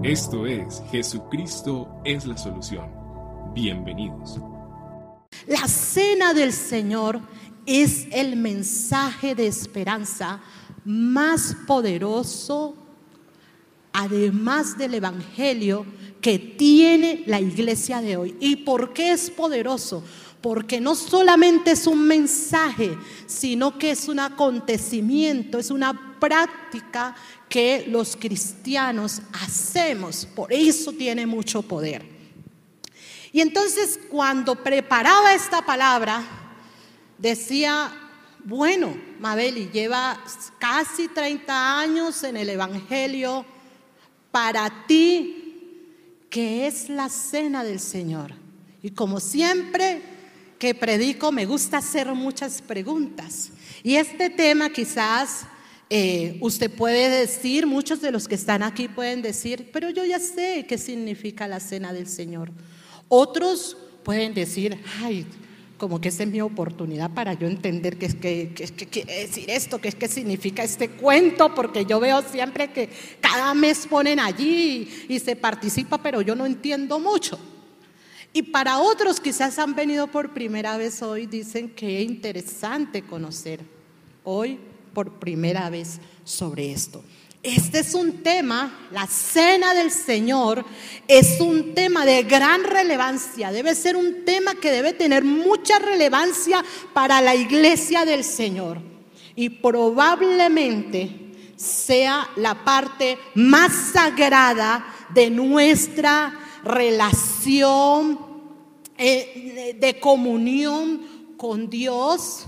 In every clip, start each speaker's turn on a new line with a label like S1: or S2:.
S1: Esto es Jesucristo es la solución. Bienvenidos.
S2: La cena del Señor es el mensaje de esperanza más poderoso, además del Evangelio, que tiene la iglesia de hoy. ¿Y por qué es poderoso? Porque no solamente es un mensaje, sino que es un acontecimiento, es una práctica que los cristianos hacemos. Por eso tiene mucho poder. Y entonces cuando preparaba esta palabra, decía, bueno, Mabeli lleva casi 30 años en el Evangelio. Para ti, que es la cena del Señor? Y como siempre que predico, me gusta hacer muchas preguntas. Y este tema quizás eh, usted puede decir, muchos de los que están aquí pueden decir, pero yo ya sé qué significa la cena del Señor. Otros pueden decir, ay, como que esa es mi oportunidad para yo entender qué, qué, qué, quiere decir esto, qué, qué significa este cuento, porque yo veo siempre que cada mes ponen allí y se participa, pero yo no entiendo mucho. Y para otros quizás han venido por primera vez hoy, dicen que es interesante conocer hoy por primera vez sobre esto. Este es un tema, la cena del Señor es un tema de gran relevancia, debe ser un tema que debe tener mucha relevancia para la iglesia del Señor. Y probablemente sea la parte más sagrada de nuestra relación eh, de comunión con Dios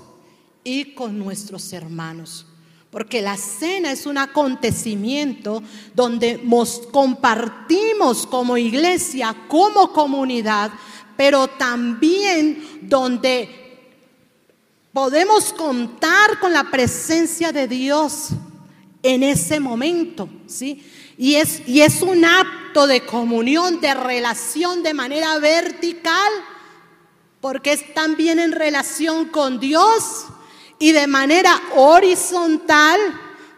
S2: y con nuestros hermanos porque la cena es un acontecimiento donde nos compartimos como iglesia, como comunidad, pero también donde podemos contar con la presencia de Dios en ese momento, ¿sí? Y es, y es un acto de comunión, de relación de manera vertical, porque es también en relación con Dios y de manera horizontal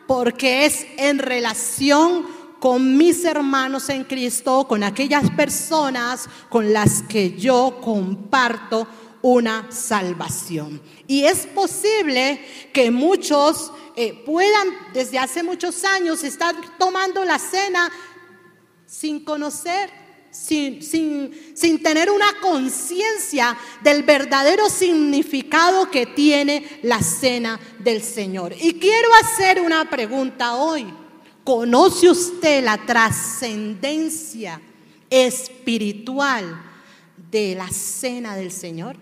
S2: porque es en relación con mis hermanos en Cristo, con aquellas personas con las que yo comparto una salvación. Y es posible que muchos eh, puedan desde hace muchos años estar tomando la cena sin conocer sin, sin, tener una conciencia del verdadero significado que tiene la cena del Señor. Y quiero hacer una pregunta hoy. ¿Conoce usted la trascendencia espiritual de la cena del Señor?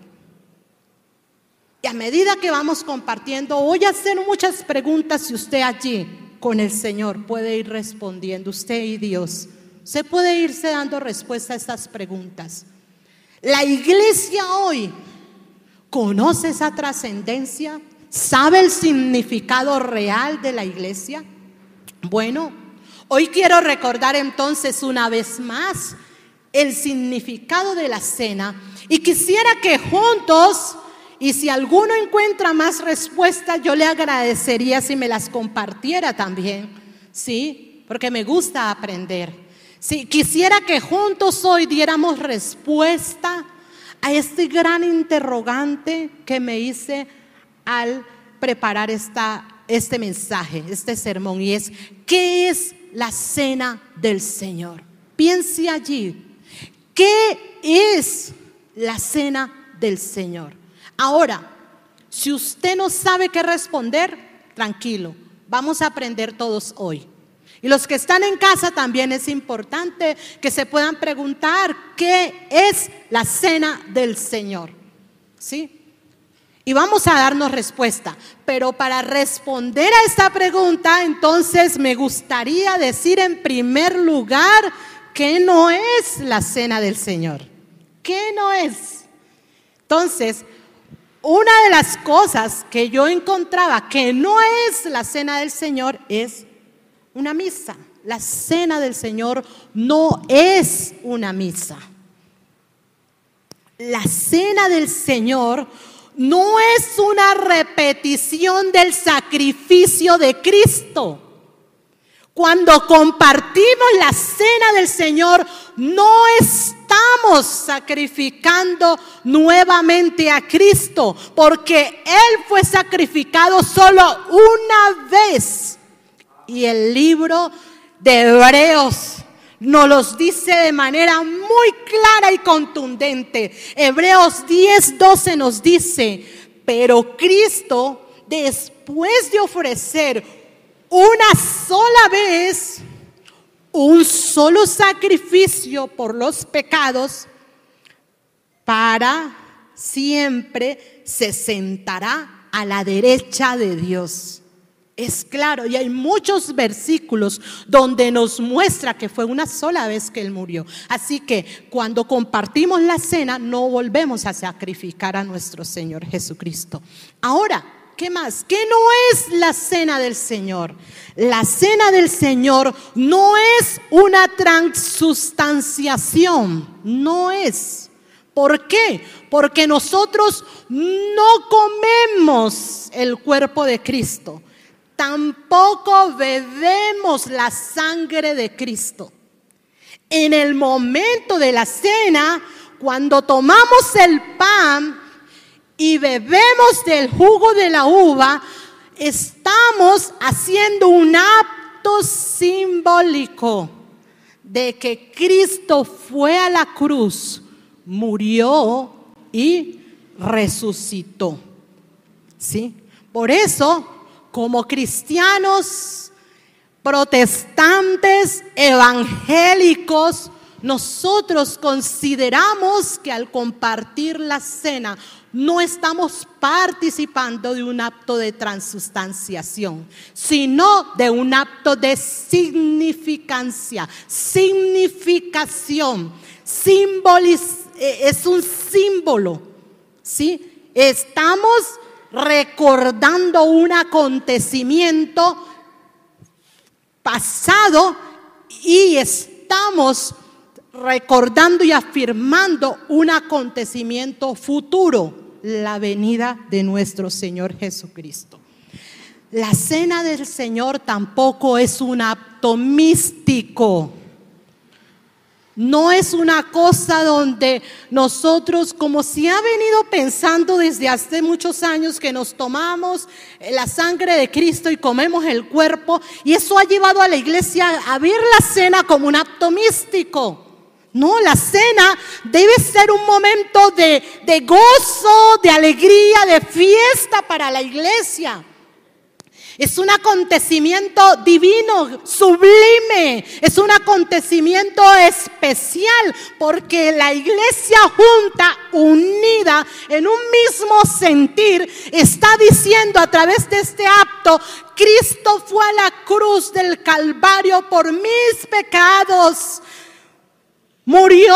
S2: Y a medida que vamos compartiendo, voy a hacer muchas preguntas y usted allí con el Señor puede ir respondiendo, usted y Dios. Se puede irse dando respuesta a estas preguntas. La iglesia hoy conoce esa trascendencia, sabe el significado real de la iglesia. Bueno, hoy quiero recordar entonces una vez más el significado de la cena y quisiera que juntos, y si alguno encuentra más respuestas, yo le agradecería si me las compartiera también, ¿sí? Porque me gusta aprender. Si quisiera que juntos hoy diéramos respuesta a este gran interrogante que me hice al preparar esta, este mensaje, este sermón, y es, ¿qué es la cena del Señor? Piense allí, ¿qué es la cena del Señor? Ahora, si usted no sabe qué responder, tranquilo, vamos a aprender todos hoy. Y los que están en casa también es importante que se puedan preguntar qué es la cena del Señor. ¿Sí? Y vamos a darnos respuesta. Pero para responder a esta pregunta, entonces me gustaría decir en primer lugar que no es la cena del Señor. ¿Qué no es? Entonces, una de las cosas que yo encontraba que no es la cena del Señor es una misa. La cena del Señor no es una misa. La cena del Señor no es una repetición del sacrificio de Cristo. Cuando compartimos la cena del Señor, no estamos sacrificando nuevamente a Cristo, porque Él fue sacrificado solo una vez. Y el libro de Hebreos nos los dice de manera muy clara y contundente. Hebreos 10, 12 nos dice, pero Cristo, después de ofrecer una sola vez un solo sacrificio por los pecados, para siempre se sentará a la derecha de Dios. Es claro, y hay muchos versículos donde nos muestra que fue una sola vez que Él murió. Así que cuando compartimos la cena, no volvemos a sacrificar a nuestro Señor Jesucristo. Ahora, ¿Qué más? ¿Qué no es la cena del Señor? La cena del Señor no es una transustanciación, no es. ¿Por qué? Porque nosotros no comemos el cuerpo de Cristo, tampoco bebemos la sangre de Cristo. En el momento de la cena, cuando tomamos el pan, y bebemos del jugo de la uva, estamos haciendo un acto simbólico de que Cristo fue a la cruz, murió y resucitó. ¿Sí? Por eso, como cristianos, protestantes, evangélicos, nosotros consideramos que al compartir la cena no estamos participando de un acto de transustanciación, sino de un acto de significancia, significación. Eh, es un símbolo, ¿sí? Estamos recordando un acontecimiento pasado y estamos recordando y afirmando un acontecimiento futuro la venida de nuestro Señor Jesucristo. La cena del Señor tampoco es un acto místico. No es una cosa donde nosotros, como se ha venido pensando desde hace muchos años, que nos tomamos la sangre de Cristo y comemos el cuerpo, y eso ha llevado a la iglesia a ver la cena como un acto místico. No, la cena debe ser un momento de, gozo, de alegría, de fiesta para la iglesia. Es un acontecimiento divino, sublime. Es un acontecimiento especial porque la iglesia junta, unida en un mismo sentir, está diciendo a través de este acto, Cristo fue a la cruz del Calvario por mis pecados murió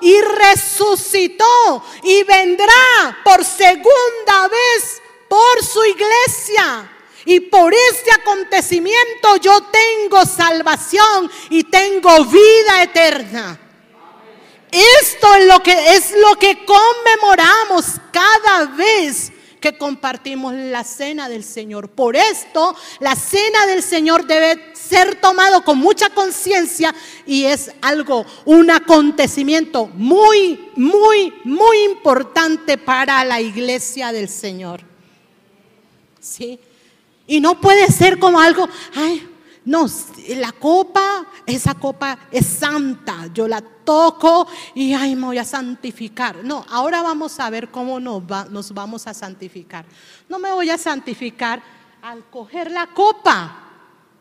S2: y resucitó y vendrá por segunda vez por su iglesia. Y por este acontecimiento yo tengo salvación y tengo vida eterna. Esto es lo que es lo que conmemoramos cada vez que compartimos la cena del Señor. Por esto, la cena del Señor debe ser tomado con mucha conciencia y es algo, un acontecimiento muy, muy, muy importante para la iglesia del Señor. ¿Sí? Y no puede ser como algo, ay, no, la copa, esa copa es santa. Yo la toco y ay, me voy a santificar. No, ahora vamos a ver cómo nos, nos vamos a santificar. No me voy a santificar al coger la copa.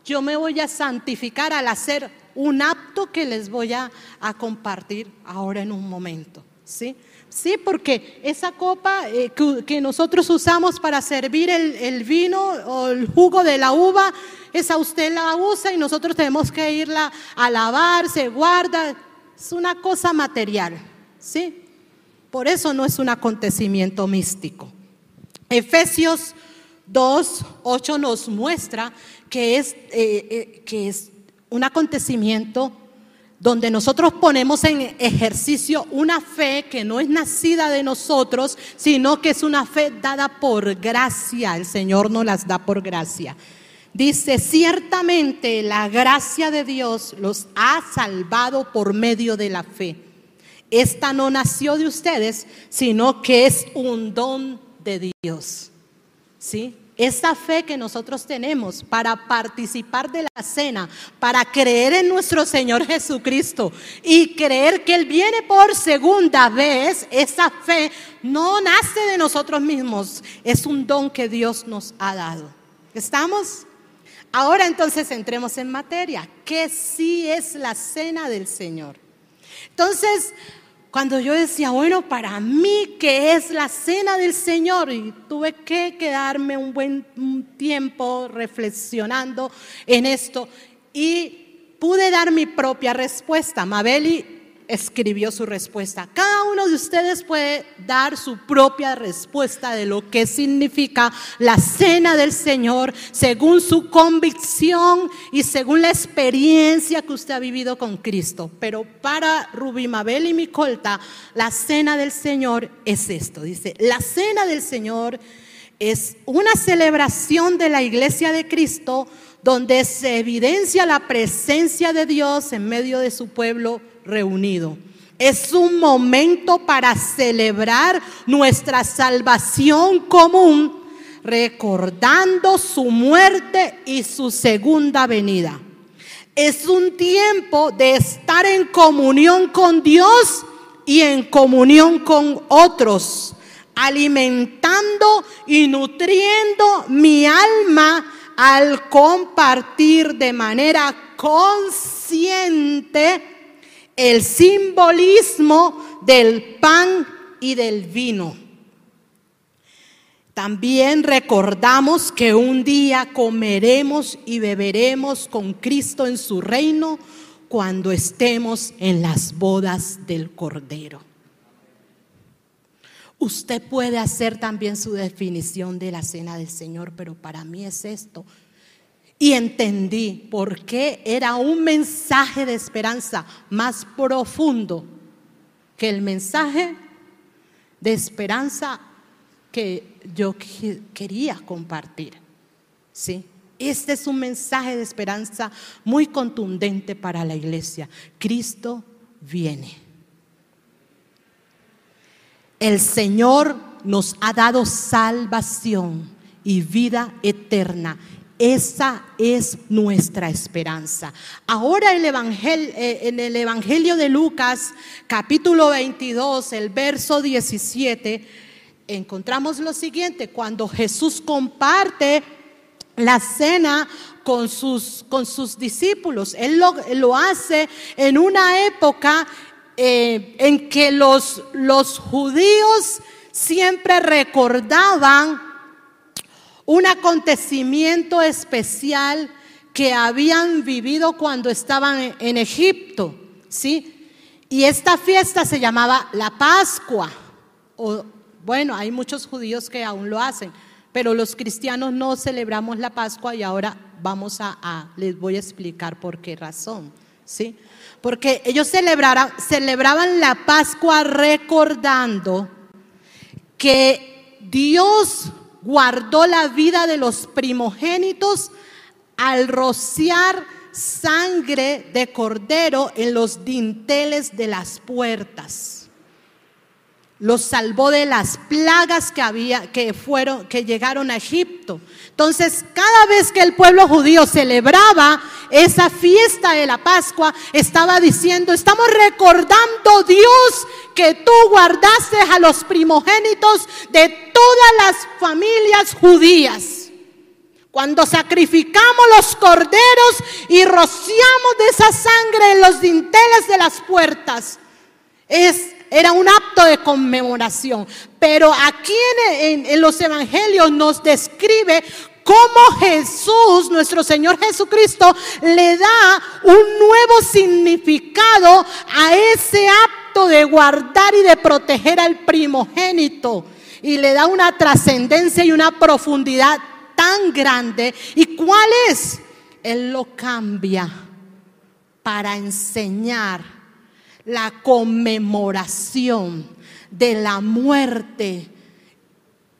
S2: Yo me voy a santificar al hacer un acto que les voy a, a compartir ahora en un momento. ¿Sí? Sí, porque esa copa eh, que, nosotros usamos para servir el, vino o el jugo de la uva, esa usted la usa y nosotros tenemos que irla a lavar, se guarda. Es una cosa material, ¿sí? Por eso no es un acontecimiento místico. Efesios 2, 8 nos muestra que es, eh, eh, que es un acontecimiento donde nosotros ponemos en ejercicio una fe que no es nacida de nosotros, sino que es una fe dada por gracia. El Señor nos las da por gracia. Dice, ciertamente la gracia de Dios los ha salvado por medio de la fe. Esta no nació de ustedes, sino que es un don de Dios. ¿Sí? Esa fe que nosotros tenemos para participar de la cena, para creer en nuestro Señor Jesucristo y creer que Él viene por segunda vez, esa fe no nace de nosotros mismos, es un don que Dios nos ha dado. ¿Estamos? Ahora entonces entremos en materia. ¿Qué sí es la cena del Señor? Entonces, cuando yo decía, bueno, para mí, ¿qué es la cena del Señor? Y tuve que quedarme un buen tiempo reflexionando en esto y pude dar mi propia respuesta. Mabeli escribió su respuesta. Cada uno de ustedes puede dar su propia respuesta de lo que significa la cena del Señor según su convicción y según la experiencia que usted ha vivido con Cristo. Pero para Rubí Mabel y Micolta, la cena del Señor es esto. Dice, la cena del Señor es una celebración de la iglesia de Cristo donde se evidencia la presencia de Dios en medio de su pueblo reunido. Es un momento para celebrar nuestra salvación común, recordando su muerte y su segunda venida. Es un tiempo de estar en comunión con Dios y en comunión con otros, alimentando y nutriendo mi alma al compartir de manera consciente el simbolismo del pan y del vino. También recordamos que un día comeremos y beberemos con Cristo en su reino cuando estemos en las bodas del Cordero. Usted puede hacer también su definición de la cena del Señor, pero para mí es esto. Y entendí por qué era un mensaje de esperanza más profundo que el mensaje de esperanza que yo quería compartir. ¿Sí? Este es un mensaje de esperanza muy contundente para la iglesia. Cristo viene. El Señor nos ha dado salvación y vida eterna esa es nuestra esperanza. Ahora el eh, en el Evangelio de Lucas, capítulo 22, el verso 17, encontramos lo siguiente, cuando Jesús comparte la cena con sus, discípulos. Él lo, hace en una época eh, en que los judíos siempre recordaban un acontecimiento especial que habían vivido cuando estaban en Egipto, ¿sí? Y esta fiesta se llamaba la Pascua. O, bueno, hay muchos judíos que aún lo hacen, pero los cristianos no celebramos la Pascua y ahora vamos a, les voy a explicar por qué razón, ¿sí? Porque ellos celebraban la Pascua recordando que Dios guardó la vida de los primogénitos al rociar sangre de cordero en los dinteles de las puertas. Los salvó de las plagas que había que fueron que llegaron a Egipto. Entonces, cada vez que el pueblo judío celebraba esa fiesta de la Pascua, estaba diciendo, estamos recordando Dios que tú guardaste a los primogénitos de todas las familias judías. Cuando sacrificamos los corderos y rociamos de esa sangre en los dinteles de las puertas, es, era un acto de conmemoración. Pero aquí en, en los evangelios nos describe cómo Jesús, nuestro Señor Jesucristo, le da un nuevo significado a ese acto de guardar y de proteger al primogénito. Y le da una trascendencia y una profundidad tan grande. ¿Y cuál es? Él lo cambia para enseñar la conmemoración de la muerte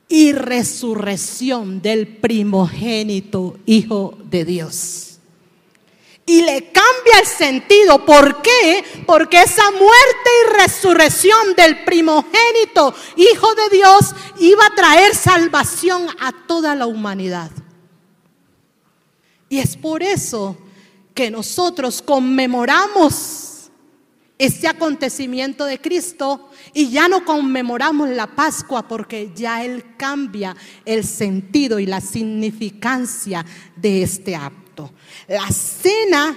S2: y resurrección del primogénito Hijo de Dios. Y le cambia el sentido. ¿Por qué? Porque esa muerte y resurrección del primogénito Hijo de Dios iba a traer salvación a toda la humanidad. Y es por eso que nosotros conmemoramos este acontecimiento de Cristo y ya no conmemoramos la Pascua porque ya Él cambia el sentido y la significancia de este acto. La cena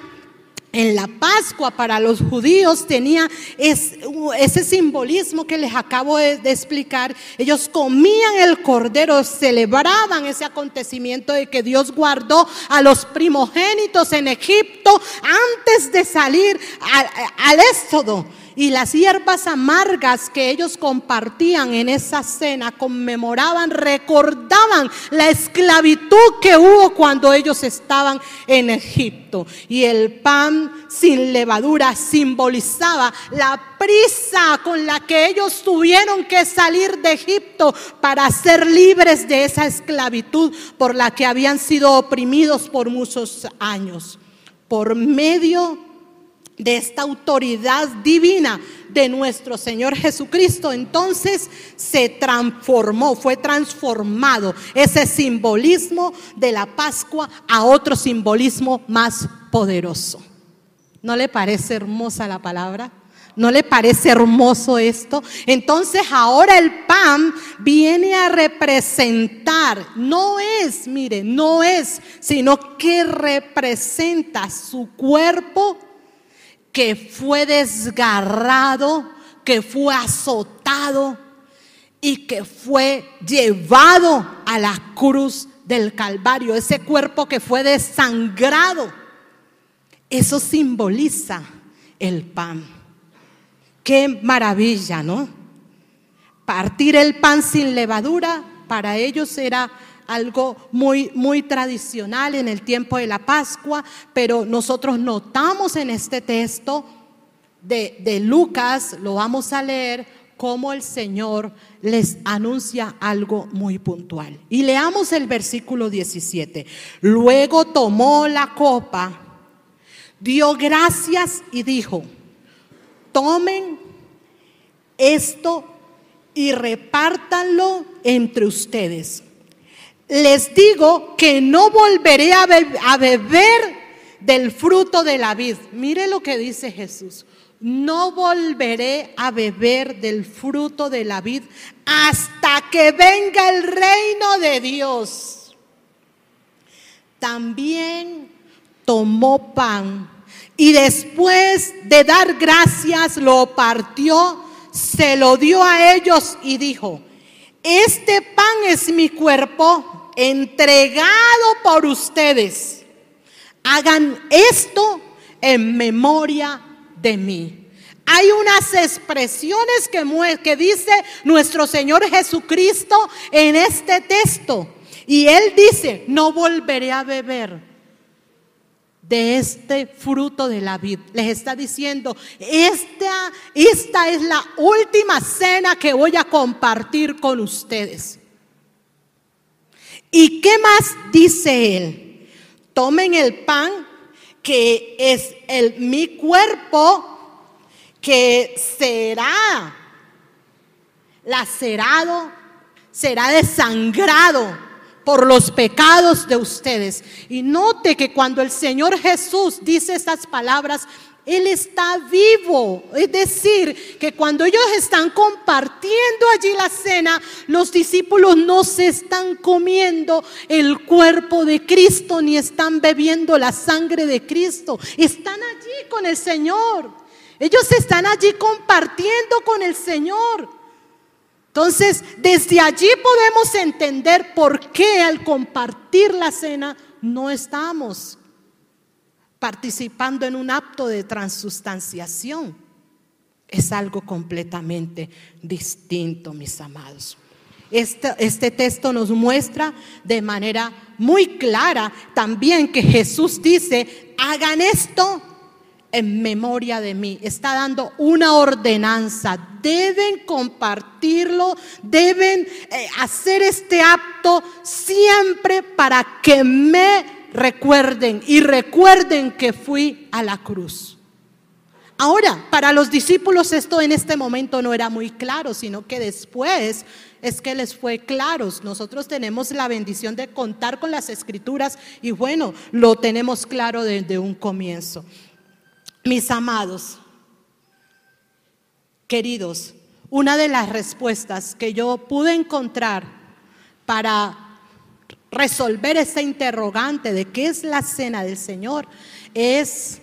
S2: en la Pascua para los judíos tenía ese simbolismo que les acabo de, explicar. Ellos comían el cordero, celebraban ese acontecimiento de que Dios guardó a los primogénitos en Egipto antes de salir al, al éxodo. Y las hierbas amargas que ellos compartían en esa cena conmemoraban, recordaban la esclavitud que hubo cuando ellos estaban en Egipto. Y el pan sin levadura simbolizaba la prisa con la que ellos tuvieron que salir de Egipto para ser libres de esa esclavitud por la que habían sido oprimidos por muchos años. Por medio de esta autoridad divina de nuestro Señor Jesucristo, entonces se transformó, fue transformado ese simbolismo de la Pascua a otro simbolismo más poderoso. ¿No le parece hermosa la palabra? ¿No le parece hermoso esto? Entonces ahora el pan viene a representar, no es, mire, no es, sino que representa su cuerpo que fue desgarrado, que fue azotado y que fue llevado a la cruz del Calvario, ese cuerpo que fue desangrado. Eso simboliza el pan. Qué maravilla, ¿no? Partir el pan sin levadura para ellos era algo muy, muy tradicional en el tiempo de la Pascua, pero nosotros notamos en este texto de, de Lucas, lo vamos a leer, cómo el Señor les anuncia algo muy puntual. Y leamos el versículo 17. Luego tomó la copa, dio gracias y dijo, tomen esto y repártanlo entre ustedes les digo que no volveré a, beber del fruto de la vid. Mire lo que dice Jesús. No volveré a beber del fruto de la vid hasta que venga el reino de Dios. También tomó pan y después de dar gracias lo partió, se lo dio a ellos y dijo, este pan es mi cuerpo entregado por ustedes. Hagan esto en memoria de mí. Hay unas expresiones que, que dice nuestro Señor Jesucristo en este texto. Y Él dice, no volveré a beber de este fruto de la vida. Les está diciendo, esta, esta es la última cena que voy a compartir con ustedes. ¿Y qué más dice él? Tomen el pan que es el, mi cuerpo que será lacerado, será desangrado por los pecados de ustedes. Y note que cuando el Señor Jesús dice estas palabras, él está vivo. Es decir, que cuando ellos están compartiendo allí la cena, los discípulos no se están comiendo el cuerpo de Cristo ni están bebiendo la sangre de Cristo. Están allí con el Señor. Ellos están allí compartiendo con el Señor. Entonces, desde allí podemos entender por qué al compartir la cena no estamos participando en un acto de transustanciación. Es algo completamente distinto, mis amados. Este, este, texto nos muestra de manera muy clara también que Jesús dice, hagan esto en memoria de mí. Está dando una ordenanza. Deben compartirlo, deben eh, hacer este acto siempre para que me recuerden y recuerden que fui a la cruz. Ahora, para los discípulos esto en este momento no era muy claro, sino que después es que les fue claro. Nosotros tenemos la bendición de contar con las escrituras y bueno, lo tenemos claro desde un comienzo. Mis amados, queridos, una de las respuestas que yo pude encontrar para resolver esta interrogante de qué es la cena del Señor es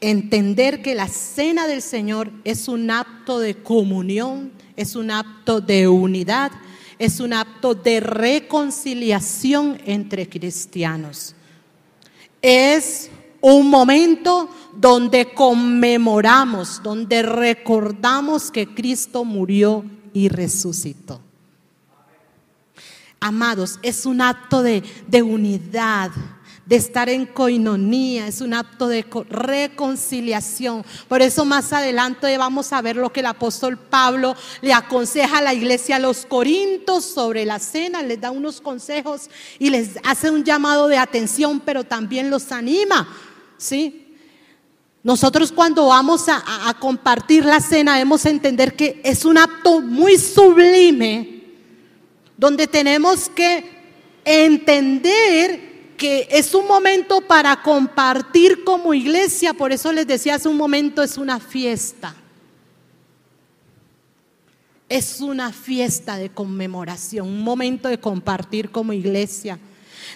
S2: entender que la cena del Señor es un acto de comunión, es un acto de unidad, es un acto de reconciliación entre cristianos. Es un momento donde conmemoramos, donde recordamos que Cristo murió y resucitó. Amados, es un acto de, de unidad, de estar en coinonía, es un acto de reconciliación. Por eso más adelante vamos a ver lo que el apóstol Pablo le aconseja a la iglesia a los corintos sobre la cena, les da unos consejos y les hace un llamado de atención, pero también los anima, ¿sí? Nosotros cuando vamos a, a compartir la cena debemos entender que es un acto muy sublime, donde tenemos que entender que es un momento para compartir como iglesia, por eso les decía hace un momento, es una fiesta. Es una fiesta de conmemoración, un momento de compartir como iglesia,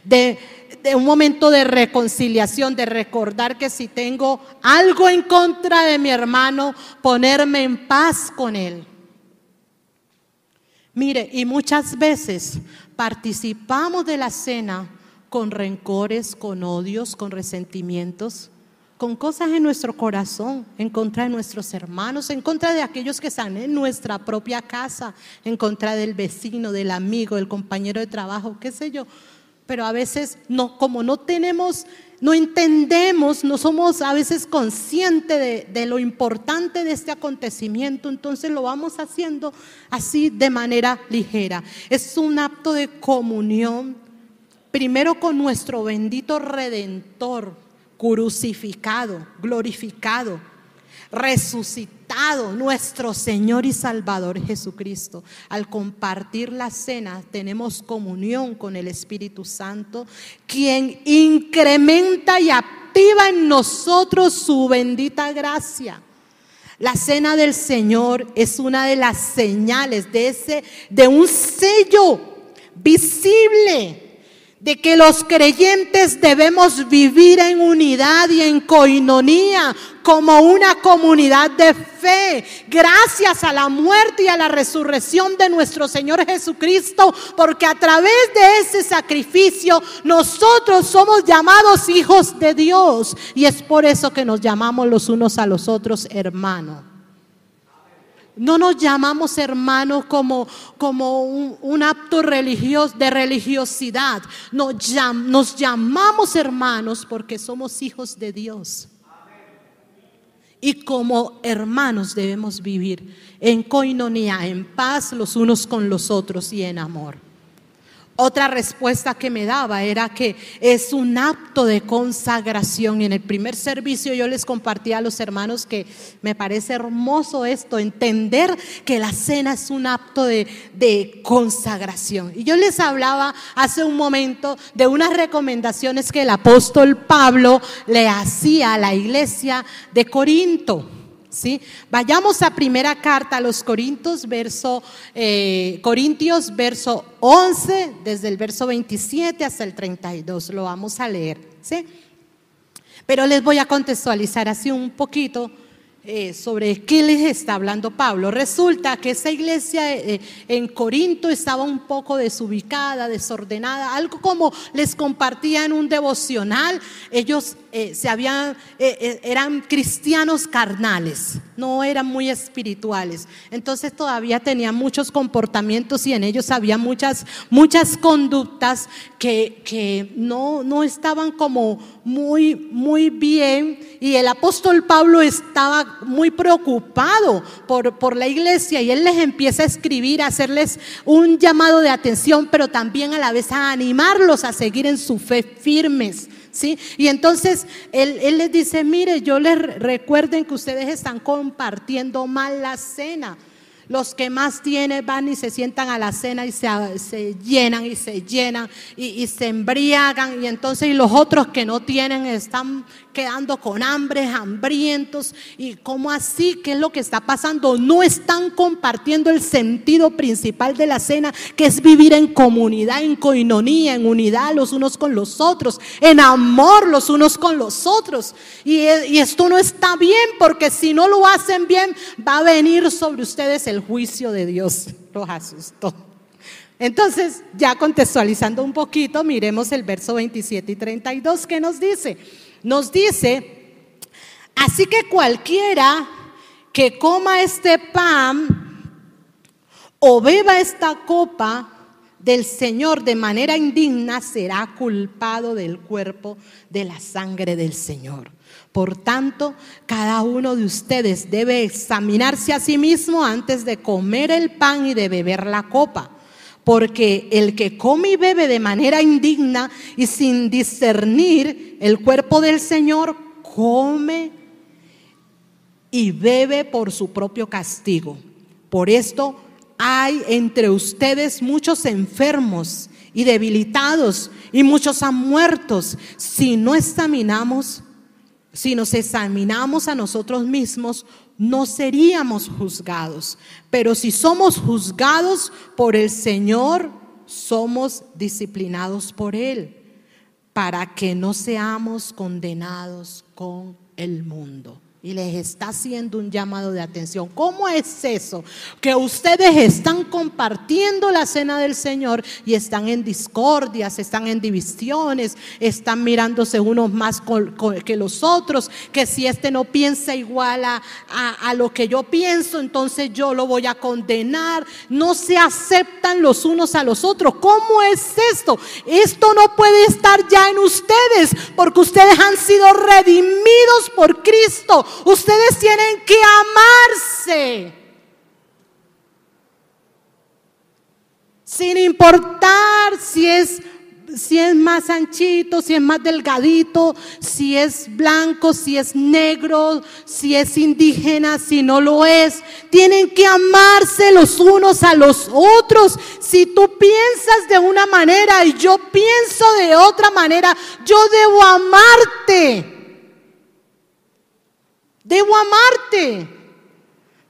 S2: de, de, un momento de reconciliación, de recordar que si tengo algo en contra de mi hermano, ponerme en paz con él. Mire, y muchas veces participamos de la cena con rencores, con odios, con resentimientos, con cosas en nuestro corazón, en contra de nuestros hermanos, en contra de aquellos que están en nuestra propia casa, en contra del vecino, del amigo, del compañero de trabajo, qué sé yo. Pero a veces no, como no tenemos, no entendemos, no somos a veces conscientes de, de lo importante de este acontecimiento, entonces lo vamos haciendo así de manera ligera. Es un acto de comunión primero con nuestro bendito redentor, crucificado, glorificado, resucitado, nuestro Señor y Salvador Jesucristo. Al compartir la cena tenemos comunión con el Espíritu Santo, quien incrementa y activa en nosotros su bendita gracia. La cena del Señor es una de las señales de ese de un sello visible de que los creyentes debemos vivir en unidad y en coinonía como una comunidad de fe, gracias a la muerte y a la resurrección de nuestro Señor Jesucristo, porque a través de ese sacrificio nosotros somos llamados hijos de Dios y es por eso que nos llamamos los unos a los otros hermanos. No nos llamamos hermanos como, como un, un, acto religioso, de religiosidad. Nos, nos llamamos hermanos porque somos hijos de Dios. Y como hermanos debemos vivir en coinonía, en paz los unos con los otros y en amor. Otra respuesta que me daba era que es un acto de consagración. Y en el primer servicio yo les compartí a los hermanos que me parece hermoso esto, entender que la cena es un acto de, de consagración. Y yo les hablaba hace un momento de unas recomendaciones que el apóstol Pablo le hacía a la iglesia de Corinto. ¿Sí? Vayamos a primera carta a los Corintios, verso, eh, Corintios, verso 11, desde el verso 27 hasta el 32, lo vamos a leer, ¿sí? Pero les voy a contextualizar así un poquito eh, sobre qué les está hablando Pablo. Resulta que esa iglesia eh, en Corinto estaba un poco desubicada, desordenada, algo como les compartía en un devocional. Ellos eh, se habían, eh, eh, eran cristianos carnales. no eran muy espirituales. Entonces todavía tenían muchos comportamientos y en ellos había muchas, muchas conductas que, que no, no estaban como muy, muy bien. Y el apóstol Pablo estaba muy preocupado por, por la iglesia y él les empieza a escribir, a hacerles un llamado de atención, pero también a la vez a animarlos a seguir en su fe firmes. ¿Sí? Y entonces él, él les dice, mire, yo les recuerden que ustedes están compartiendo mal la cena. Los que más tienen van y se sientan a la cena y se, llenan y se llenan y, y, se embriagan. Y entonces y los otros que no tienen están quedando con hambre, hambrientos. ¿Y cómo así? ¿Qué es lo que está pasando? No están compartiendo el sentido principal de la cena, que es vivir en comunidad, en coinonía, en unidad los unos con los otros, en amor los unos con los otros. Y, y esto no está bien porque si no lo hacen bien, va a venir sobre ustedes el juicio de Dios. Los asustó. Entonces, ya contextualizando un poquito, miremos el verso 27 y 32 que nos dice nos dice, así que cualquiera que coma este pan o beba esta copa del Señor de manera indigna será culpado del cuerpo de la sangre del Señor. Por tanto, cada uno de ustedes debe examinarse a sí mismo antes de comer el pan y de beber la copa. Porque el que come y bebe de manera indigna y sin discernir el cuerpo del Señor, come y bebe por su propio castigo. Por esto hay entre ustedes muchos enfermos y debilitados y muchos han muertos. Si no examinamos, si nos examinamos a nosotros mismos, no seríamos juzgados. Pero si somos juzgados por el Señor, somos disciplinados por Él, para que no seamos condenados con el mundo y les está haciendo un llamado de atención. ¿Cómo es eso? Que ustedes están compartiendo la cena del Señor y están en discordias, están en divisiones, están mirándose unos más que los otros, que si este no piensa igual a, a lo que yo pienso, entonces yo lo voy a condenar. No se aceptan los unos a los otros. ¿Cómo es esto? Esto no puede estar ya en ustedes porque ustedes han sido redimidos por Cristo Ustedes tienen que amarse. Sin importar si es si es más anchito, si es más delgadito, si es blanco, si es negro, si es indígena, si no lo es. Tienen que amarse los unos a los otros. Si tú piensas de una manera y yo pienso de otra manera, yo debo amarte. Debo amarte.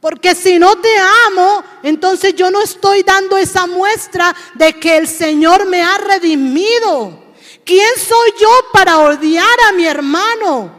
S2: Porque si no te amo, entonces yo no estoy dando esa muestra de que el Señor me ha redimido. ¿Quién soy yo para odiar a mi hermano?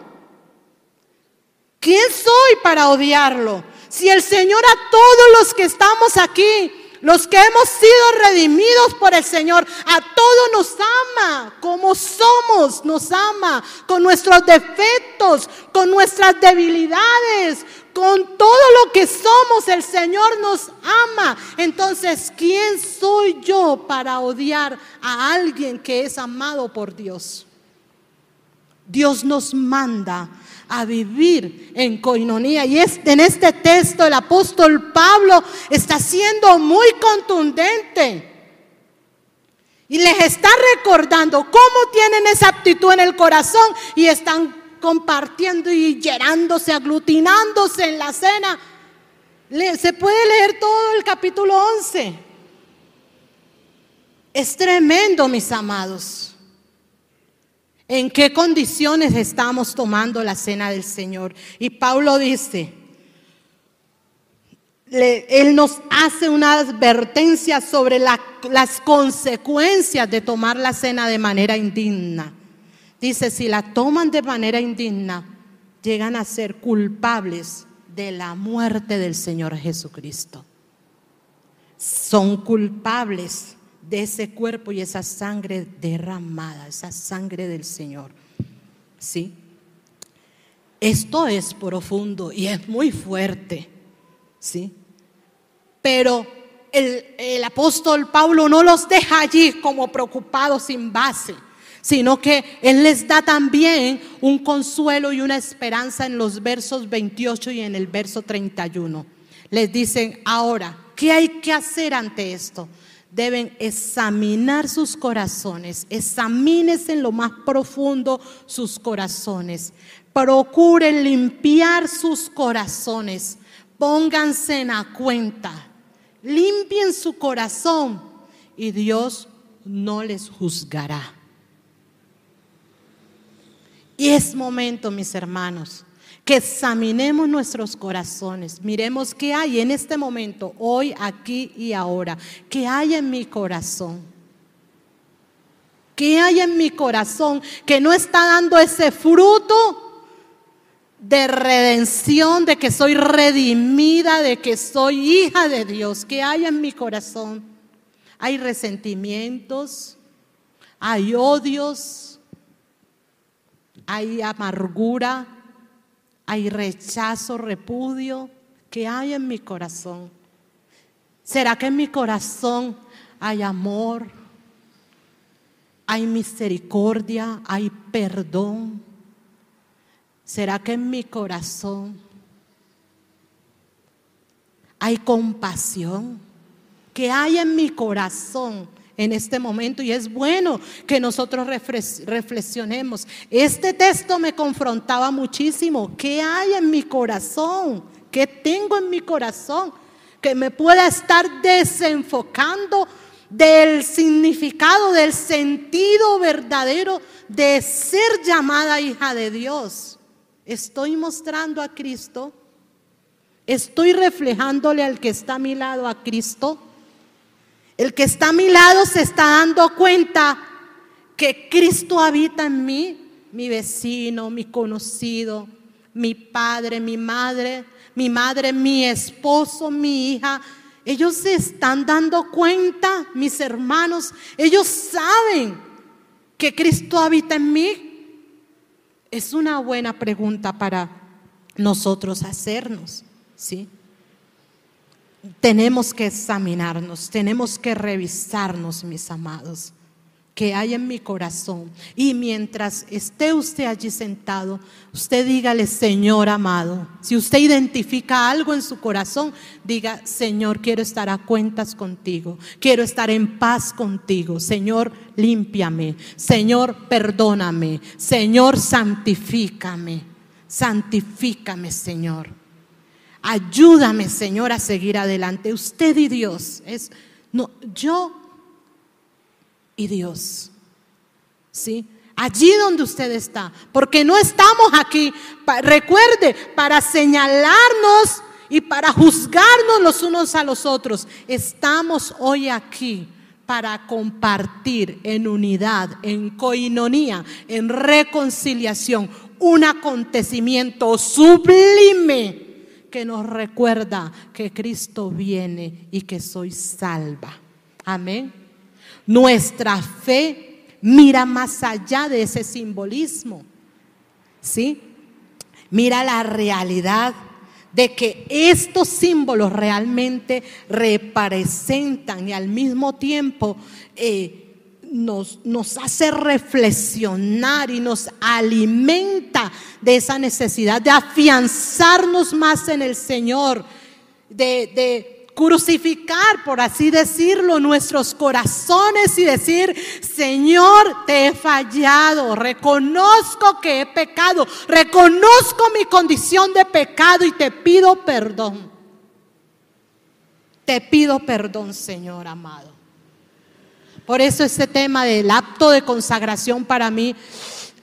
S2: ¿Quién soy para odiarlo? Si el Señor a todos los que estamos aquí los que hemos sido redimidos por el Señor, a todos nos ama, como somos, nos ama, con nuestros defectos, con nuestras debilidades, con todo lo que somos, el Señor nos ama. Entonces, ¿quién soy yo para odiar a alguien que es amado por Dios? Dios nos manda a vivir en coinonía. Y en este texto el apóstol Pablo está siendo muy contundente. Y les está recordando cómo tienen esa actitud en el corazón y están compartiendo y llenándose, aglutinándose en la cena. Se puede leer todo el capítulo 11. Es tremendo, mis amados. ¿En qué condiciones estamos tomando la cena del Señor? Y Pablo dice, él nos hace una advertencia sobre las consecuencias de tomar la cena de manera indigna. Dice, si la toman de manera indigna, llegan a ser culpables de la muerte del Señor Jesucristo. Son culpables de ese cuerpo y esa sangre derramada, esa sangre del Señor. ¿Sí? Esto es profundo y es muy fuerte, ¿sí? Pero el, el apóstol Pablo no los deja allí como preocupados sin base sino que Él les da también un consuelo y una esperanza en los versos 28 y en el verso 31. Les dicen, ahora, ¿qué hay que hacer ante esto? Deben examinar sus corazones, examínense en lo más profundo sus corazones, procuren limpiar sus corazones, pónganse en la cuenta, limpien su corazón y Dios no les juzgará. Y es momento, mis hermanos, que examinemos nuestros corazones, miremos qué hay en este momento, hoy, aquí y ahora, qué hay en mi corazón. ¿Qué hay en mi corazón que no está dando ese fruto de redención, de que soy redimida, de que soy hija de Dios? ¿Qué hay en mi corazón? Hay resentimientos, hay odios, hay amargura, hay rechazo, repudio que hay en mi corazón. ¿Será que en mi corazón hay amor, hay misericordia, hay perdón? ¿Será que en mi corazón hay compasión? ¿Qué hay en mi corazón? En este momento y es bueno que nosotros reflexionemos. Este texto me confrontaba muchísimo. ¿Qué hay en mi corazón? ¿Qué tengo en mi corazón? Que me pueda estar desenfocando del significado, del sentido verdadero de ser llamada hija de Dios. Estoy mostrando a Cristo. Estoy reflejándole al que está a mi lado a Cristo. El que está a mi lado se está dando cuenta que Cristo habita en mí, mi vecino, mi conocido, mi padre, mi madre, mi madre, mi esposo, mi hija. Ellos se están dando cuenta, mis hermanos, ellos saben que Cristo habita en mí. Es una buena pregunta para nosotros hacernos, ¿sí? Tenemos que examinarnos, tenemos que revisarnos, mis amados, que hay en mi corazón. Y mientras esté usted allí sentado, usted dígale, Señor amado, si usted identifica algo en su corazón, diga, Señor, quiero estar a cuentas contigo, quiero estar en paz contigo. Señor, límpiame. Señor, perdóname. Señor, santifícame. Santifícame, Señor. Ayúdame, Señor, a seguir adelante. Usted y Dios. Es, no, yo y Dios. ¿Sí? Allí donde usted está. Porque no estamos aquí, recuerde, para señalarnos y para juzgarnos los unos a los otros. Estamos hoy aquí para compartir en unidad, en coinonía, en reconciliación, un acontecimiento sublime que nos recuerda que Cristo viene y que soy salva. Amén. Nuestra fe mira más allá de ese simbolismo. ¿Sí? Mira la realidad de que estos símbolos realmente representan y al mismo tiempo eh, nos, hace reflexionar y nos alimenta de esa necesidad de afianzarnos más en el Señor, de crucificar, por así decirlo, nuestros corazones y decir, Señor, te he fallado, reconozco que he pecado, reconozco mi condición de pecado y te pido perdón. Te pido perdón, Señor amado. Por eso este tema del acto de consagración para mí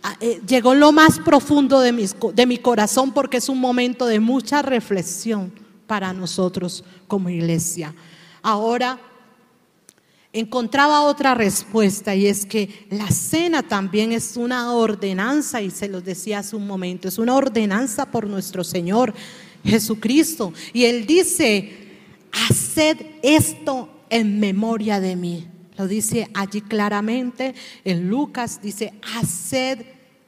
S2: ah, eh, llegó lo más profundo de mi, de mi corazón porque es un momento de mucha reflexión para nosotros como iglesia. Ahora encontraba otra respuesta y es que la cena también es una ordenanza y se los decía hace un momento, es una ordenanza por nuestro Señor Jesucristo. Y Él dice, haced esto en memoria de mí. Lo dice allí claramente en Lucas, dice, haced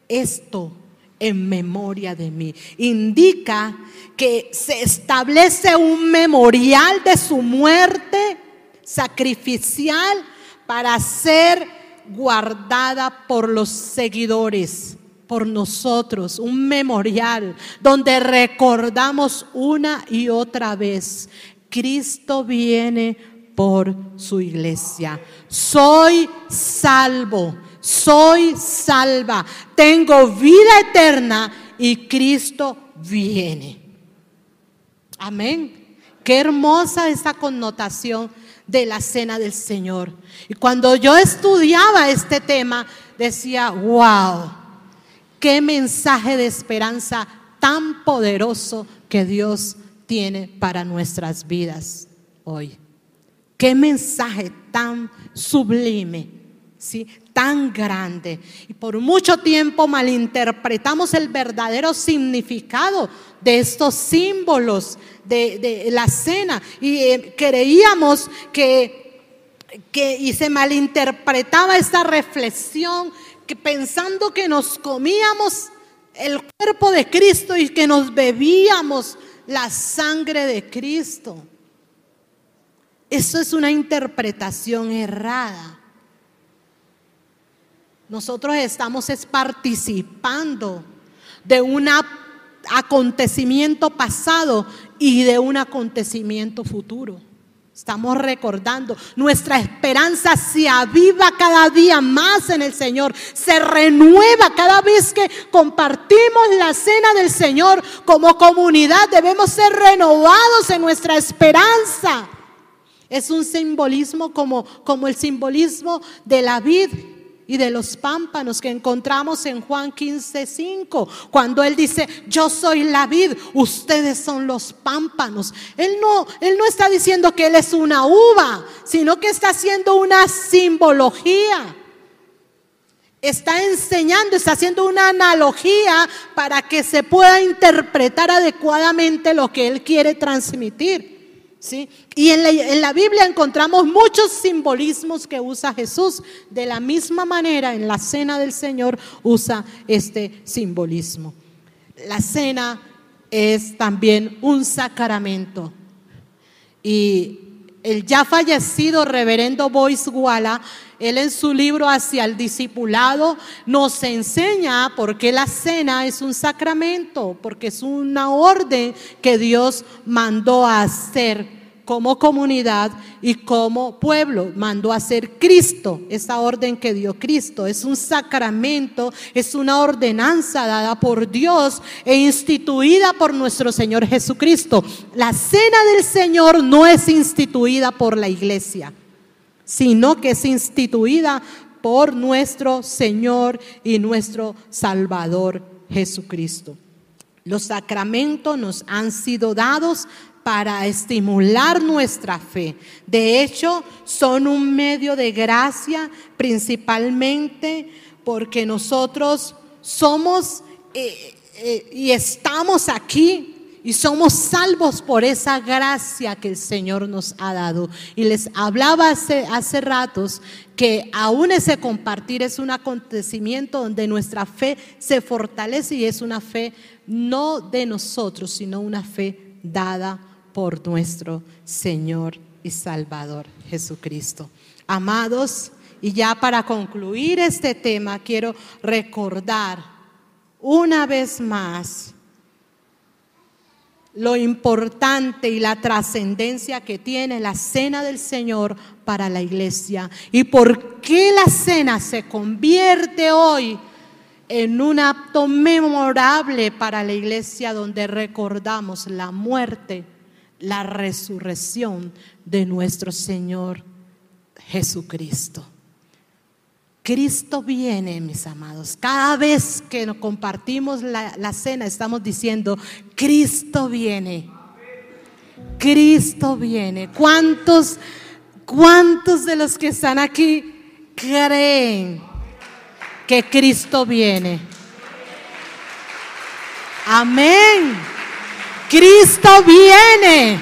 S2: esto en memoria de mí. Indica que se establece un memorial de su muerte sacrificial para ser guardada por los seguidores, por nosotros, un memorial donde recordamos una y otra vez, Cristo viene por su iglesia. Soy salvo, soy salva, tengo vida eterna y Cristo viene. Amén. Qué hermosa esa connotación de la cena del Señor. Y cuando yo estudiaba este tema, decía, wow, qué mensaje de esperanza tan poderoso que Dios tiene para nuestras vidas hoy. Qué mensaje tan sublime, ¿sí? tan grande. Y por mucho tiempo malinterpretamos el verdadero significado de estos símbolos de, la cena y eh, creíamos que, que, y se malinterpretaba esta reflexión, que pensando que nos comíamos el cuerpo de Cristo y que nos bebíamos la sangre de Cristo. Eso es una interpretación errada. Nosotros estamos participando de un acontecimiento pasado y de un acontecimiento futuro. Estamos recordando, nuestra esperanza se aviva cada día más en el Señor, se renueva cada vez que compartimos la cena del Señor como comunidad. Debemos ser renovados en nuestra esperanza. Es un simbolismo como, como el simbolismo de la vid y de los pámpanos que encontramos en Juan 15, 5, cuando él dice, yo soy la vid, ustedes son los pámpanos. Él no, él no está diciendo que él es una uva, sino que está haciendo una simbología. Está enseñando, está haciendo una analogía para que se pueda interpretar adecuadamente lo que él quiere transmitir. Y en la, Biblia encontramos muchos simbolismos que usa Jesús. De la misma manera, en la cena del Señor usa este simbolismo. La cena es también un sacramento. Y el ya fallecido reverendo Boyce Guala, él en su libro Hacia el Discipulado nos enseña por qué la cena es un sacramento, porque es una orden que Dios mandó a hacer como comunidad y como pueblo. Mandó a ser Cristo, esa orden que dio Cristo. Es un sacramento, es una ordenanza dada por Dios e instituida por nuestro Señor Jesucristo. La cena del Señor no es instituida por la iglesia, sino que es instituida por nuestro Señor y nuestro Salvador Jesucristo. Los sacramentos nos han sido dados para estimular nuestra fe. De hecho, son un medio de gracia principalmente porque nosotros somos eh, eh, y estamos aquí y somos salvos por esa gracia que el Señor nos ha dado. Y les hablaba hace, hace ratos que aún ese compartir es un acontecimiento donde nuestra fe se fortalece y es una fe no de nosotros, sino una fe dada por nuestro Señor y Salvador Jesucristo. Amados, y ya para concluir este tema, quiero recordar una vez más lo importante y la trascendencia que tiene la cena del Señor para la iglesia y por qué la cena se convierte hoy en un acto memorable para la iglesia donde recordamos la muerte, la resurrección de nuestro Señor Jesucristo. Cristo viene, mis amados. Cada vez que nos compartimos la, cena, estamos diciendo, Cristo viene. Cristo viene. ¿Cuántos, cuántos de los que están aquí creen que Cristo viene? Amén. Cristo viene.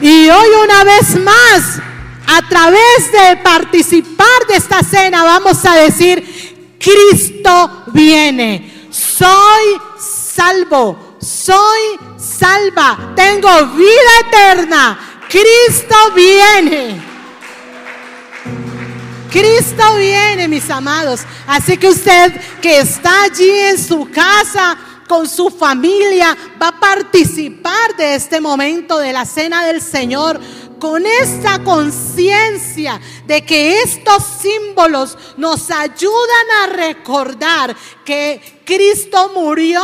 S2: Y hoy una vez más, a través de participar de esta cena, vamos a decir, Cristo viene. soy salvo, soy salva, tengo vida eterna. Cristo viene. Cristo viene, mis amados. Así que usted que está allí en su casa, con su familia, va a participar de este momento de la cena del Señor con esta conciencia de que estos símbolos nos ayudan a recordar que Cristo murió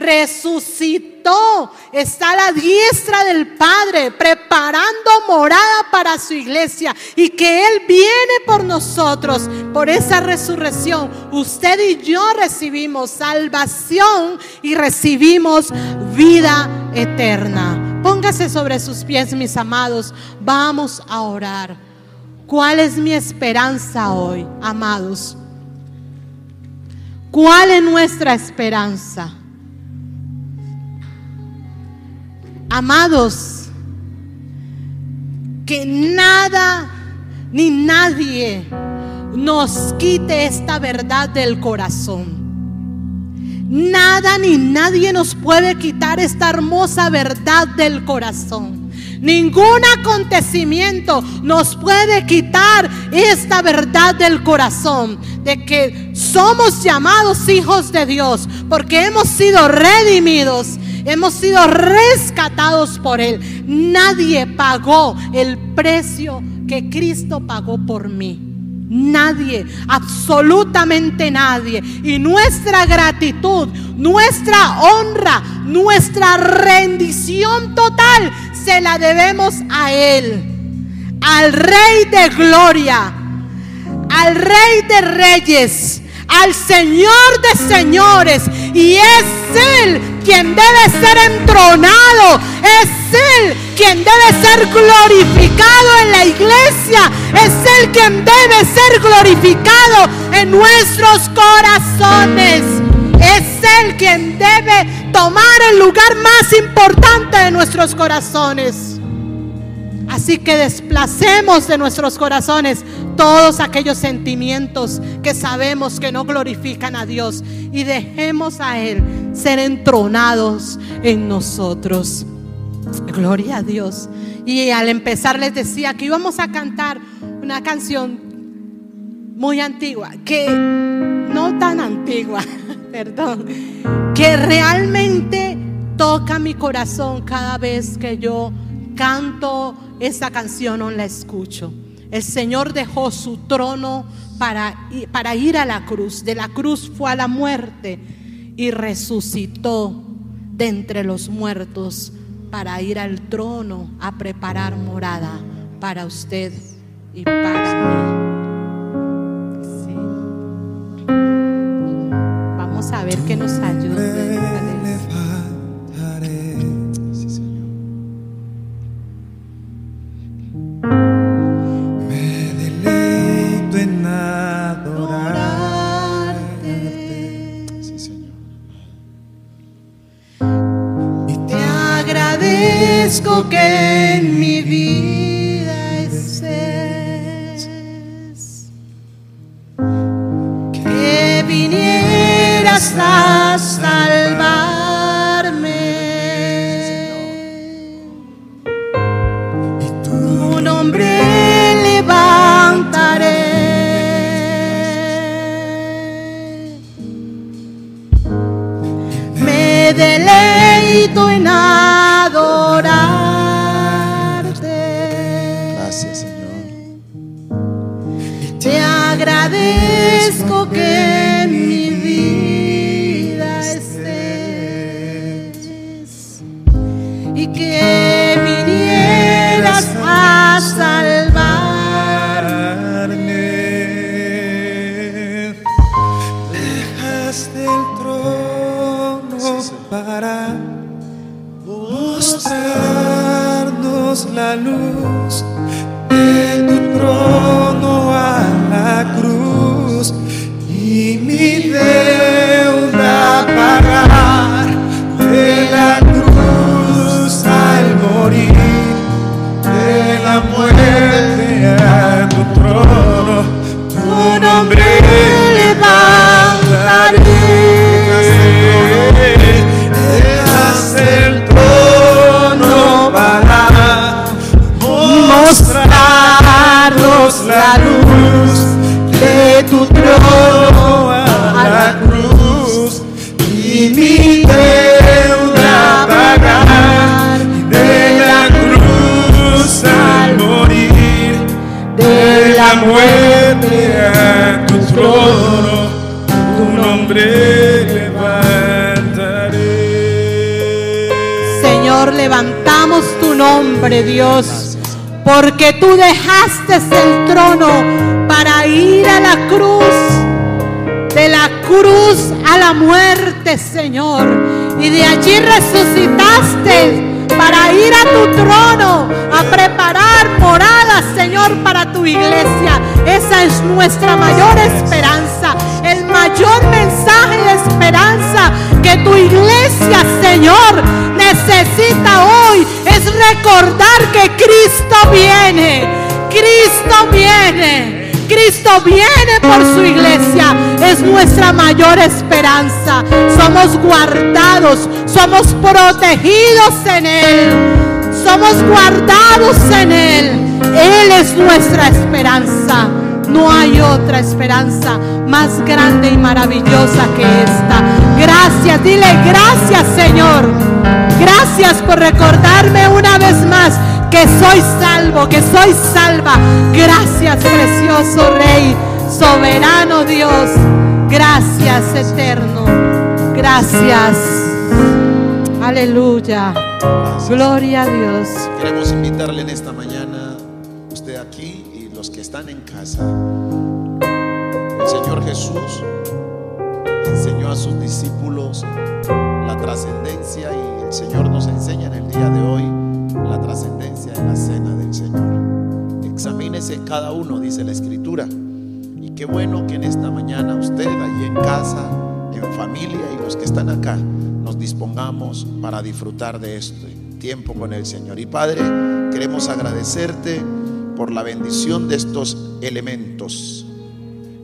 S2: resucitó, está a la diestra del Padre, preparando morada para su iglesia y que Él viene por nosotros, por esa resurrección. Usted y yo recibimos salvación y recibimos vida eterna. Póngase sobre sus pies, mis amados. Vamos a orar. ¿Cuál es mi esperanza hoy, amados? ¿Cuál es nuestra esperanza? Amados, que nada ni nadie nos quite esta verdad del corazón. Nada ni nadie nos puede quitar esta hermosa verdad del corazón. Ningún acontecimiento nos puede quitar esta verdad del corazón de que somos llamados hijos de Dios porque hemos sido redimidos Hemos sido rescatados por Él. Nadie pagó el precio que Cristo pagó por mí. Nadie, absolutamente nadie. Y nuestra gratitud, nuestra honra, nuestra rendición total se la debemos a Él, al Rey de Gloria, al Rey de Reyes, al Señor de señores. Y es Él quien debe ser entronado. Es Él quien debe ser glorificado en la iglesia. Es Él quien debe ser glorificado en nuestros corazones. Es Él quien debe tomar el lugar más importante de nuestros corazones. Así que desplacemos de nuestros corazones todos aquellos sentimientos que sabemos que no glorifican a Dios y dejemos a Él ser entronados en nosotros. Gloria a Dios. Y al empezar les decía que íbamos a cantar una canción muy antigua, que no tan antigua, perdón, que realmente toca mi corazón cada vez que yo canto esa canción o la escucho. El Señor dejó su trono para, para ir a la cruz. De la cruz fue a la muerte y resucitó de entre los muertos para ir al trono a preparar morada para usted y para mí. Y nombre, Dios, porque tú dejaste el trono para ir a la cruz, de la cruz a la muerte, Señor, y de allí resucitaste para ir a tu trono, a preparar moradas, Señor, para tu iglesia. Esa es nuestra mayor esperanza, el mayor mensaje de esperanza que tu iglesia, Señor, necesita hoy recordar que Cristo viene. Cristo viene. Cristo viene por su iglesia. Es nuestra mayor esperanza. Somos guardados, somos protegidos en Él. Somos guardados en Él. Él es nuestra esperanza. No hay otra esperanza más grande y maravillosa que esta. Gracias, dile gracias Señor. Gracias por recordarme una vez más que soy salvo, que soy salva. Gracias, precioso Rey, soberano Dios. Gracias, eterno. Gracias. Aleluya. Gloria a Dios.
S3: Queremos invitarle en esta mañana, usted aquí y los que están en casa. El Señor Jesús enseñó a sus discípulos trascendencia y el Señor nos enseña en el día de hoy la trascendencia de la cena del Señor. Examínese cada uno, dice la Escritura. Y qué bueno que en esta mañana usted, ahí en casa, en familia y los que están acá, nos dispongamos para disfrutar de este tiempo con el Señor. Y Padre, queremos agradecerte por la bendición de estos elementos.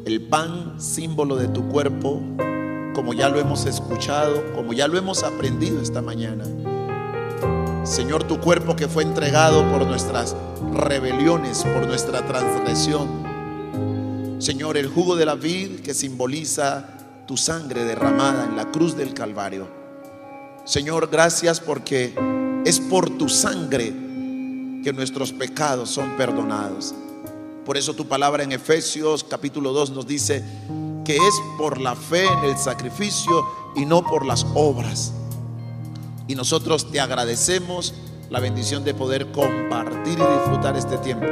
S3: El pan, símbolo de tu cuerpo, como ya lo hemos escuchado, como ya lo hemos aprendido esta mañana Señor, tu cuerpo que fue entregado por nuestras rebeliones, por nuestra transgresión. Señor, el jugo de la vid que simboliza tu sangre derramada en la cruz del Calvario. Señor, gracias porque es por tu sangre que nuestros pecados son perdonados. Por eso tu palabra en Efesios capítulo 2 nos dice que es por la fe en el sacrificio y no por las obras. Y nosotros te agradecemos la bendición de poder compartir y disfrutar este tiempo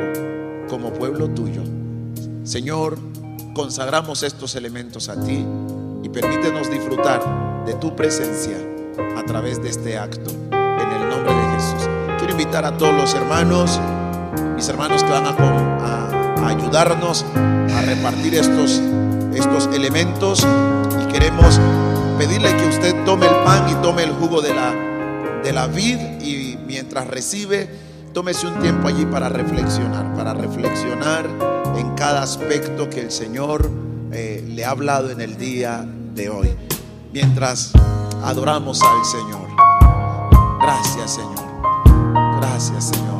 S3: como pueblo tuyo. Señor, consagramos estos elementos a ti y permítenos disfrutar de tu presencia a través de este acto. En el nombre de Jesús. Quiero invitar a todos los hermanos, mis hermanos que van a, ayudarnos a repartir estos, estos elementos y queremos pedirle que usted tome el pan y tome el jugo de la, de la vid y mientras recibe, tómese un tiempo allí para reflexionar, para reflexionar en cada aspecto que el Señor eh, le ha hablado en el día de hoy. Mientras adoramos al Señor. Gracias Señor. Gracias Señor.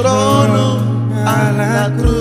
S3: Trono a la cruz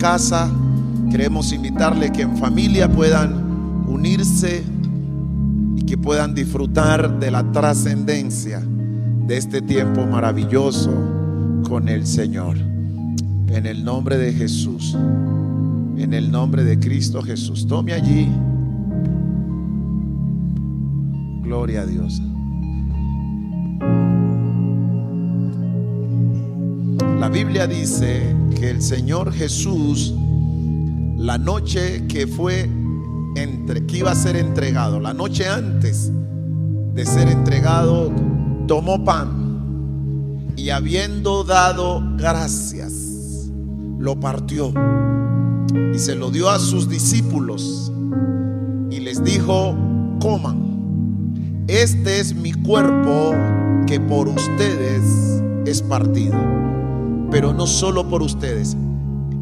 S3: casa queremos invitarle que en familia puedan unirse y que puedan disfrutar de la trascendencia de este tiempo maravilloso con el Señor. En el nombre de Jesús, en el nombre de Cristo Jesús. Tome allí. Gloria a Dios. La Biblia dice que el Señor Jesús, la noche que fue entre, que iba a ser entregado, la noche antes de ser entregado, tomó pan y habiendo dado gracias, lo partió y se lo dio a sus discípulos y les dijo, coman, este es mi cuerpo que por ustedes es partido pero no solo por ustedes.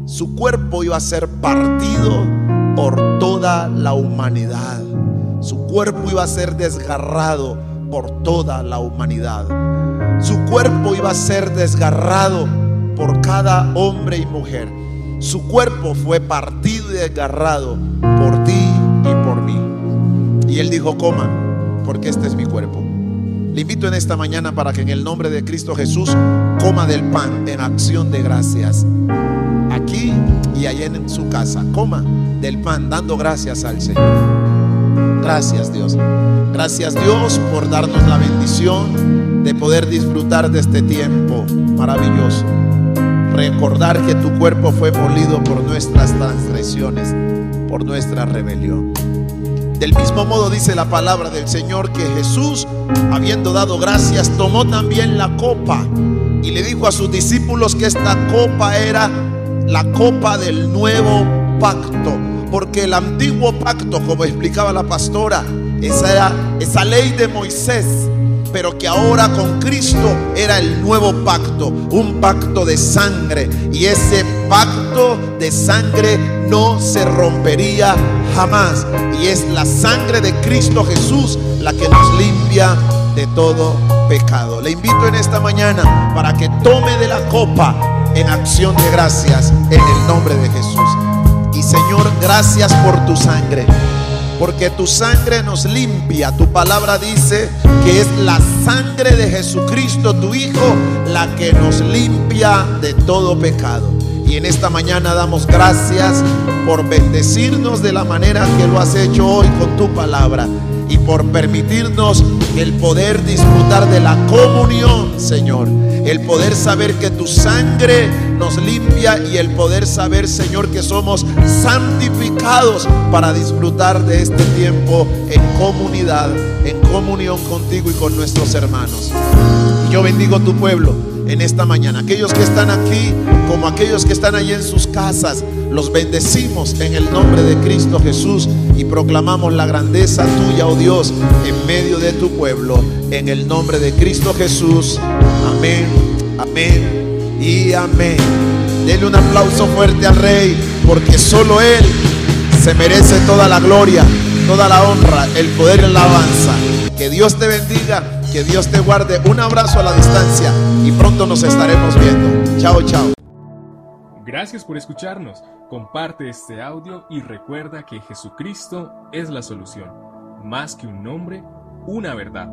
S3: Su cuerpo iba a ser partido por toda la humanidad. Su cuerpo iba a ser desgarrado por toda la humanidad. Su cuerpo iba a ser desgarrado por cada hombre y mujer. Su cuerpo fue partido y desgarrado por ti y por mí. Y él dijo, coman, porque este es mi cuerpo. Le invito en esta mañana para que en el nombre de Cristo Jesús coma del pan en acción de gracias. Aquí y allá en su casa, coma del pan dando gracias al Señor. Gracias Dios. Gracias Dios por darnos la bendición de poder disfrutar de este tiempo maravilloso. Recordar que tu cuerpo fue molido por nuestras transgresiones, por nuestra rebelión. Del mismo modo dice la palabra del Señor que Jesús, habiendo dado gracias, tomó también la copa y le dijo a sus discípulos que esta copa era la copa del nuevo pacto. Porque el antiguo pacto, como explicaba la pastora, esa era esa ley de Moisés, pero que ahora con Cristo era el nuevo pacto, un pacto de sangre. Y ese pacto de sangre no se rompería jamás. Y es la sangre de Cristo Jesús la que nos limpia de todo pecado. Le invito en esta mañana para que tome de la copa en acción de gracias en el nombre de Jesús. Y Señor, gracias por tu sangre porque tu sangre nos limpia. Tu palabra dice que es la sangre de Jesucristo, tu Hijo, la que nos limpia de todo pecado. Y en esta mañana damos gracias por bendecirnos de la manera que lo has hecho hoy con tu palabra y por permitirnos el poder disfrutar de la comunión, Señor. El poder saber que tu sangre nos limpia y el poder saber, Señor, que somos santificados para disfrutar de este tiempo en comunidad, en comunión contigo y con nuestros hermanos. Y yo bendigo tu pueblo en esta mañana. Aquellos que están aquí, como aquellos que están allí en sus casas, los bendecimos en el nombre de Cristo Jesús y proclamamos la grandeza tuya, oh Dios, en medio de tu pueblo, en el nombre de Cristo Jesús. Amén, amén y amén. Denle un aplauso fuerte al Rey, porque solo Él se merece toda la gloria, toda la honra, el poder y la alabanza. Que Dios te bendiga, que Dios te guarde. Un abrazo a la distancia y pronto nos estaremos viendo. Chao, chao.
S1: Gracias por escucharnos. Comparte este audio y recuerda que Jesucristo es la solución. Más que un nombre, una verdad.